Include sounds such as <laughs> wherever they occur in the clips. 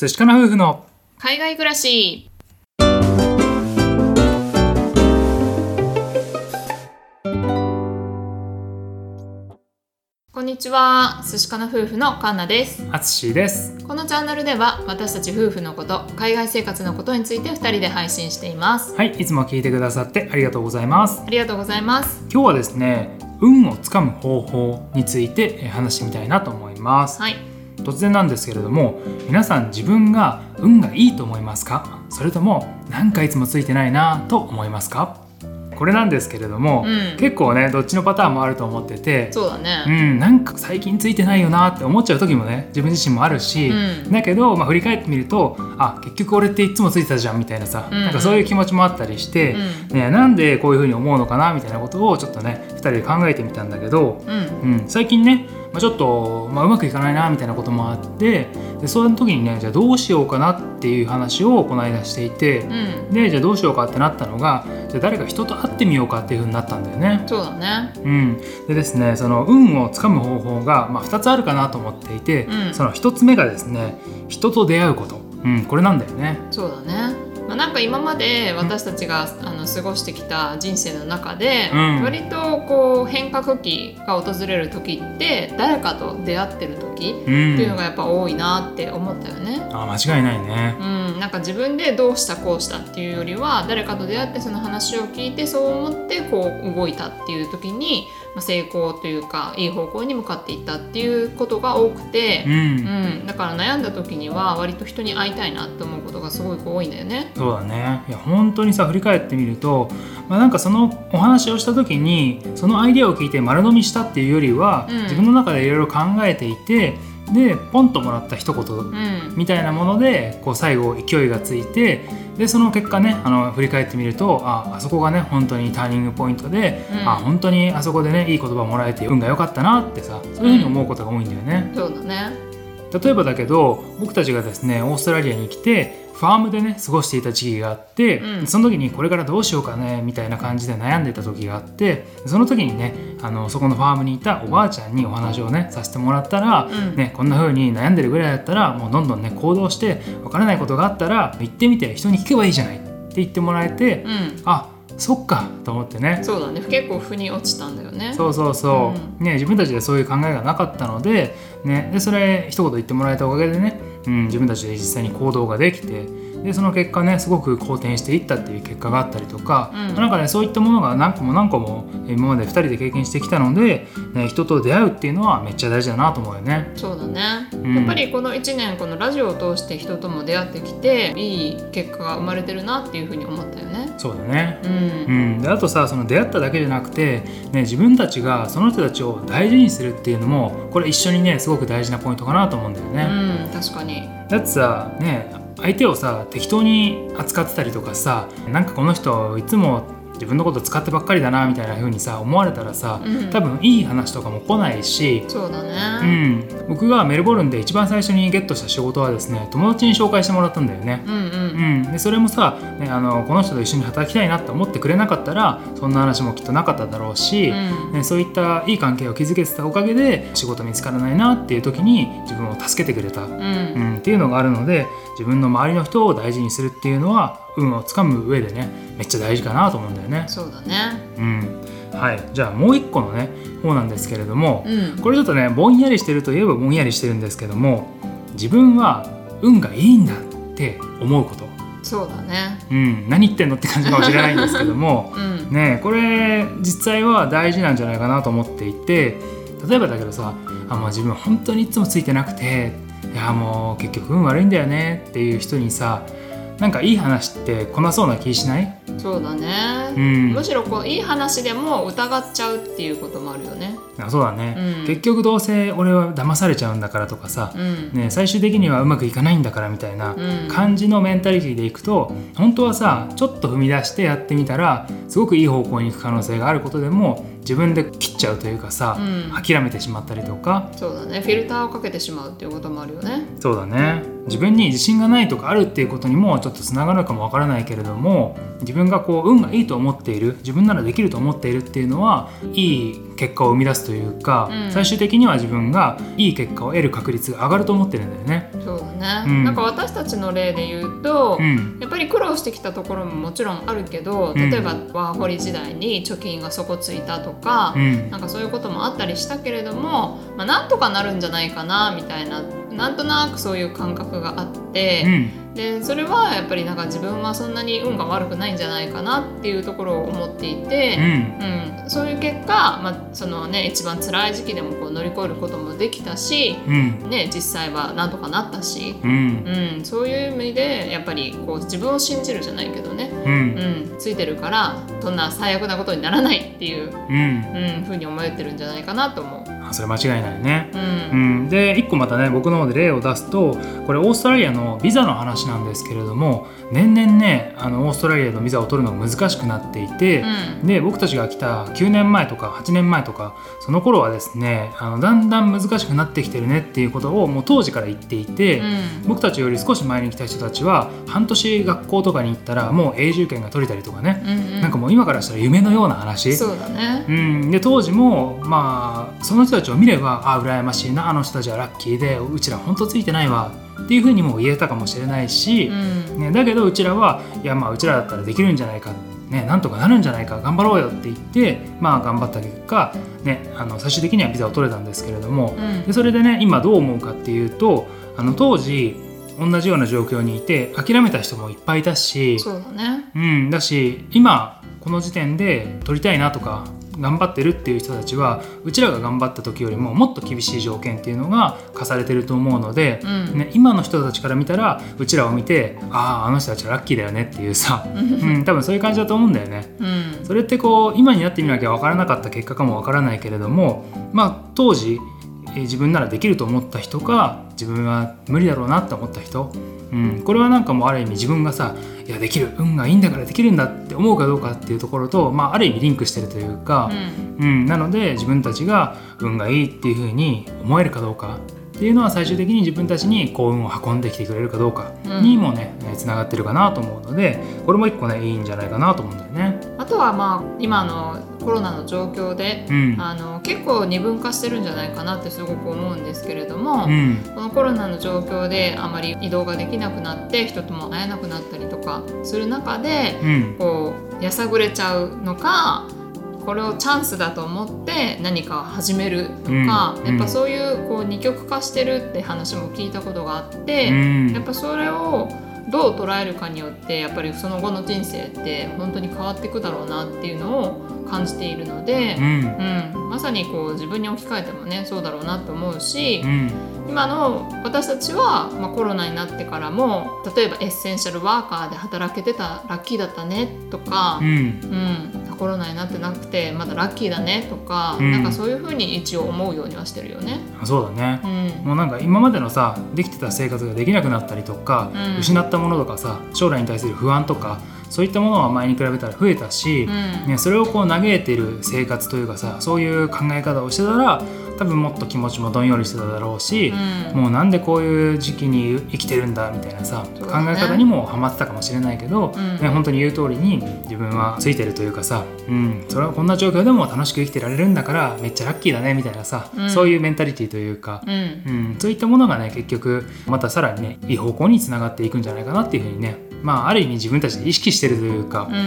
寿司かな夫婦の海外暮らし。こんにちは。寿司かな夫婦のカンナです。あつしです。このチャンネルでは私たち夫婦のこと海外生活のことについて2人で配信しています。はいいつも聞いてくださってありがとうございます。ありがとうございます。今日はですね運をつかむ方法についてえー話してみたいなと思います。はい突然なんですけれども皆さん自分が運がいいと思いますか？それともなんかいつもついてないなと思いますか？これなんですけれども、うん。結構ねどっちのパターンもあると思っててそうだうねん、なんか最近ついてないよなって思っちゃう時もね自分自身もあるし、うん。だけど、まあ、振り返ってみるとあ結局俺っていつもついてたじゃんみたいなさ、うん。なんかそういう気持ちもあったりして、うん。ね、なんでこういうふうに思うのかなみたいなことをちょっとね2人で考えてみたんだけど、うん。うん、最近ね、まあ、ちょっと、まあ、うまくいかないなみたいなこともあってでそういう時にねじゃあどうしようかなっていう話をこの間していて、うん。でじゃあどうしようかってなったのがじゃあ誰か人と会ってみようかっていうふうになったんだよね。そうだね。うん、でですねその運をつかむ方法が、まあ、2つあるかなと思っていて、うん。その1つ目がですね人と出会うこと、うん、これなんだよね。そうだね、まあ、なんか今まで私たちがあの過ごしてきた人生の中で、うん。割とこう変革期が訪れる時って誰かと出会ってる時うっていうのん、がやっぱ多いなって思ったよね。あ間違いないね。うん、なんか自分でどうしたこうしたっていうよりは誰かと出会ってその話を聞いてそう思ってこう動いたっていう時に、まあ、成功というかいい方向に向かっていったっていうことが多くてう、ん、うん、だから悩んだ時には割と人に会いたいなって思うことがすごく多いんだよね。そうだねいや本当にさ振り返ってみると、まあ、なんかそのお話をした時にそのアイデアを聞いて丸飲みしたっていうよりは、うん自分の中でいろいろ考えていてでポンともらった一言うんみたいなものでこう最後勢いがついてでその結果ねあの振り返ってみるとああそこがね本当にターニングポイントで、うんあ本当にあそこでねいい言葉もらえて運が良かったなってさそういうふうに思うことが多いんだよね。そうだね。例えばだけど僕たちがですねオーストラリアに来てファームでね過ごしていた時期があって、うん。その時にこれからどうしようかねみたいな感じで悩んでた時があってその時にねあのそこのファームにいたおばあちゃんにお話をねさせてもらったら、うん。ね、こんな風に悩んでるぐらいだったらもうどんどんね行動して分からないことがあったら行ってみて人に聞けばいいじゃないって言ってもらえて、うん、あそっかと思ってね。そうだね。結構腑に落ちたんだよね。そうそうそう、ね、自分たちでそういう考えがなかったので,、ね、でそれ一言言ってもらえたおかげでね、うん、自分たちで実際に行動ができてでその結果ねすごく好転していったっていう結果があったりとか、うんなんかねそういったものが何個も何個も今まで2人で経験してきたので、ね、人と出会うっていうのはめっちゃ大事だなと思うよね。そうだね、んやっぱりこの1年このラジオを通して人とも出会ってきていい結果が生まれてるなっていうふうに思ったよね。そうだねうん、うん、であとさその出会っただけじゃなくて、ね、自分たちがその人たちを大事にするっていうのもこれ一緒にねすごく大事なポイントかなと思うんだよね。うん、確かに。だってさね相手をさ適当に扱ってたりとかさなんかこの人いつも自分のこと使ってばっかりだなみたいな風にさ思われたらさ、うん。多分いい話とかも来ないし、そうだうね。ん、僕がメルボルンで一番最初にゲットした仕事はですね友達に紹介してもらったんだよね。うん、うん、うん、でそれもさ、ね、あのこの人と一緒に働きたいなって思ってくれなかったらそんな話もきっとなかっただろうし、うん。ね、そういったいい関係を築けてたおかげで仕事見つからないなっていう時に自分を助けてくれた、うん、うん、っていうのがあるので自分の周りの人を大事にするっていうのは運をつかむ上でねめっちゃ大事かなと思うんだよね。そうだね。うんはい、じゃあもう一個のね方なんですけれども、うん、これちょっとねぼんやりしてるといえばぼんやりしてるんですけども自分は運がいいんだって思うこと、そうだね。うん、何言ってんのって感じかもしれないんですけども <laughs> うん、ねこれ実際は大事なんじゃないかなと思っていて例えばだけどさあもう自分本当にいつもついてなくていやもう結局運悪いんだよねっていう人にさなんかいい話って来なそうな気しない？そうだね。うん。むしろこういい話でも疑っちゃうっていうこともあるよね。あそうだね、うん。結局どうせ俺は騙されちゃうんだからとかさ、うん、ね、最終的にはうまくいかないんだからみたいなうん。感じのメンタリティでいくと本当はさちょっと踏み出してやってみたらすごくいい方向に行く可能性があることでも自分で切っちゃうというかさ、うん。諦めてしまったりとか。そうだね。フィルターをかけてしまうっていうこともあるよね。そうだね自分に自信がないとかあるっていうことにもちょっとつながるかもわからないけれども自分がこう運がいいと思っている自分ならできると思っているっていうのはいい結果を生み出すというか、うん。最終的には自分がいい結果を得る確率が上がると思ってるんだよね。そうだね、うん。なんか私たちの例で言うと、うん。やっぱり苦労してきたところももちろんあるけどうん。例えばワーホリ時代に貯金が底ついたとか、うん。なんかそういうこともあったりしたけれども、まあ、なんとかなるんじゃないかなみたいななんとなくそういう感覚があって、うん。でそれはやっぱりなんか自分はそんなに運が悪くないんじゃないかなっていうところを思っていて。うん。うん、そういう結果、まあそのね、一番辛い時期でもこう乗り越えることもできたし、うん。ね、実際はなんとかなったし、うん。うん、そういう意味でやっぱりこう自分を信じるじゃないけどね、うん。うん、ついてるからそんな最悪なことにならないっていう、うん。うん、ふうに思えてるんじゃないかなと思う。あそれ間違いないね。うん。うん、で1個またね僕の方で例を出すとこれオーストラリアのビザの話なんですけれども年々ねあのオーストラリアのビザを取るのが難しくなっていて、うんで僕たちが来た9年前とか8年前とかその頃はですねあのだんだん難しくなってきてるねっていうことをもう当時から言っていて、うん僕たちより少し前に来た人たちは半年学校とかに行ったらもう永住権が取れたりとかね、うんうんなんかもう今からしたら夢のような話。そうだね。うん、で当時もまあその人たちを見ればあ羨ましいなあの人たちはラッキーでうちらほんとついてないわっていうふうにも言えたかもしれないしう、んね、だけどうちらはいやまあうちらだったらできるんじゃないか、ね、なんとかなるんじゃないか頑張ろうよって言ってまあ頑張った結果、ね、あの最終的にはビザを取れたんですけれどもうんでそれでね今どう思うかっていうとあの当時同じような状況にいて諦めた人もいっぱいいたしそうだね。うん、だし今この時点で取りたいなとか頑張ってるっていう人たちはうちらが頑張った時よりももっと厳しい条件っていうのが課されてると思うので、うん。ね、今の人たちから見たらうちらを見てあああの人たちはラッキーだよねっていうさ、うん、多分そういう感じだと思うんだよね。うん。それってこう今になってみなきゃ分からなかった結果かも分からないけれどもまあ当時えー自分ならできると思った人か自分は無理だろうなって思った人、うん、これはなんかもうある意味自分がさいやできる運がいいんだからできるんだって思うかどうかっていうところと、まあ、ある意味リンクしてるというか、うんうん、なので自分たちが運がいいっていうふうに思えるかどうかっていうのは最終的に自分たちに幸運を運んできてくれるかどうかにもねつながってるかなと思うのでこれも一個ねいいんじゃないかなと思うんだよね。あとはまあ今のコロナの状況で、うん。あの結構二分化してるんじゃないかなってすごく思うんですけれども、うん。このコロナの状況であまり移動ができなくなって人とも会えなくなったりとかする中でうん。こうやさぐれちゃうのかこれをチャンスだと思って何かを始めるのか、うん。やっぱそういうこう二極化してるって話も聞いたことがあって、うん。やっぱそれをどう捉えるかによってやっぱりその後の人生って本当に変わっていくだろうなっていうのを感じているのでう、ん。うん。まさにこう自分に置き換えてもねそうだろうなと思うし、うん。今の私たちは、まあ、コロナになってからも例えばエッセンシャルワーカーで働けてたラッキーだったねとかう、ん。うんコロナになってなくてまだラッキーだねとか、うん。なんかそういうふうに一応思うようにはしてるよね。あそうだね。う、ん。もうなんか今までのさできてた生活ができなくなったりとか、うん。失ったものとかさ将来に対する不安とかそういったものは前に比べたら増えたし、うん。ね、それをこう嘆いてる生活というかさそういう考え方をしてたら多分もっと気持ちもどんよりしてただろうし、うん。もうなんでこういう時期に生きてるんだみたいなさ、ね。え方にもハマってたかもしれないけど、うん。ね、本当に言う通りに自分はついてるというかさ、うん、それはこんな状況でも楽しく生きてられるんだからめっちゃラッキーだねみたいなさ、うん。そういうメンタリティーというか、うん。うん、そういったものがね結局またさらにねいい方向につながっていくんじゃないかなっていうふうにねまあある意味自分たちで意識してるというかう、んう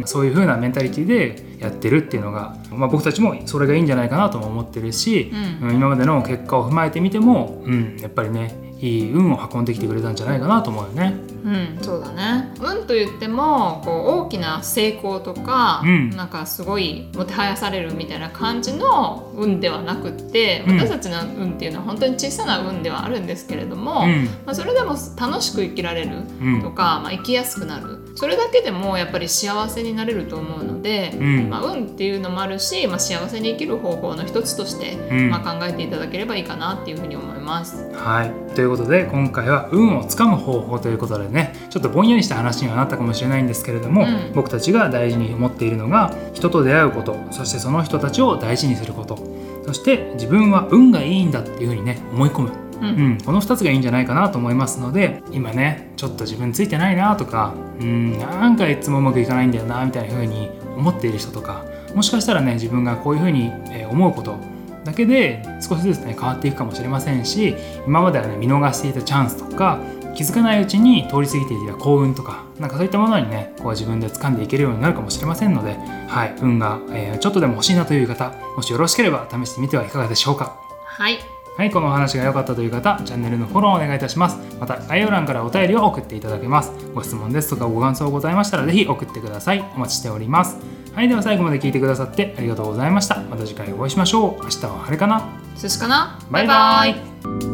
ん。そういう風なメンタリティーでやってるっていうのが、まあ、僕たちもそれがいいんじゃないかなとも思ってるし、うん。うん今までの結果を踏まえてみても、うん、やっぱりねいい運を運んできてくれたんじゃないかなと思うよね。うん、そうだね。運と言ってもこう大きな成功とか、うん。なんかすごいもてはやされるみたいな感じの運ではなくってうん。私たちの運っていうのは本当に小さな運ではあるんですけれども、うん。まあ、それでも楽しく生きられるうん。とか、まあ、生きやすくなるそれだけでもやっぱり幸せになれると思うので、うん。まあ、運っていうのもあるし、まあ、幸せに生きる方法の一つとして、うん。まあ、考えていただければいいかなっていうふうに思います。はい、ということで今回は運をつかむ方法ということでねちょっとぼんやりした話にはなったかもしれないんですけれども、うん。僕たちが大事に思っているのが人と出会うことそしてその人たちを大事にすることそして自分は運がいいんだっていうふうにね思い込む、うん。うん、この2つがいいんじゃないかなと思いますので今ねちょっと自分ついてないなとかうんなんかいつもうまくいかないんだよなみたいな風に思っている人とかもしかしたらね自分がこういうふうにえー思うことだけで少しずつね変わっていくかもしれませんし今まではね見逃していたチャンスとか気づかないうちに通り過ぎていた幸運とかなんかそういったものにねこう自分で掴んでいけるようになるかもしれませんので、はい、運が、えーちょっとでも欲しいなという方もしよろしければ試してみてはいかがでしょうか。はいはい、このお話が良かったという方、チャンネルのフォローをお願いいたします。また、概要欄からお便りを送っていただけます。ご質問ですとかご感想ございましたら、ぜひ送ってください。お待ちしております。はい、では最後まで聞いてくださってありがとうございました。また次回お会いしましょう。明日は晴れかな寿司かな？バイバイ